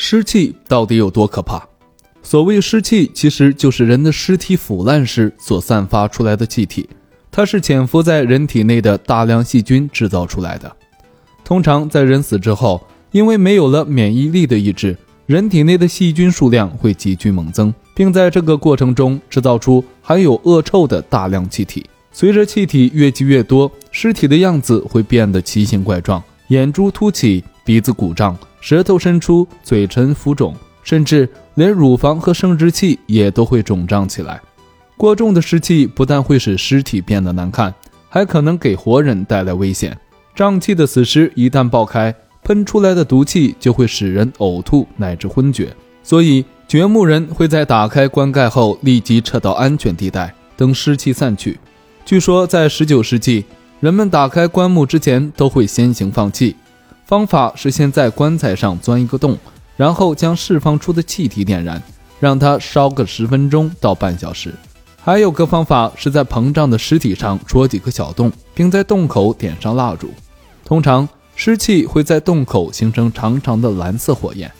湿气到底有多可怕？所谓湿气，其实就是人的尸体腐烂时所散发出来的气体，它是潜伏在人体内的大量细菌制造出来的。通常在人死之后，因为没有了免疫力的抑制，人体内的细菌数量会急剧猛增，并在这个过程中制造出含有恶臭的大量气体。随着气体越积越多，尸体的样子会变得奇形怪状，眼珠凸起，鼻子鼓胀。舌头伸出，嘴唇浮肿，甚至连乳房和生殖器也都会肿胀起来。过重的湿气不但会使尸体变得难看，还可能给活人带来危险。胀气的死尸一旦爆开，喷出来的毒气就会使人呕吐乃至昏厥。所以，掘墓人会在打开棺盖后立即撤到安全地带，等湿气散去。据说，在19世纪，人们打开棺木之前都会先行放气。方法是先在棺材上钻一个洞，然后将释放出的气体点燃，让它烧个十分钟到半小时。还有个方法是在膨胀的尸体上戳几个小洞，并在洞口点上蜡烛。通常，湿气会在洞口形成长长的蓝色火焰，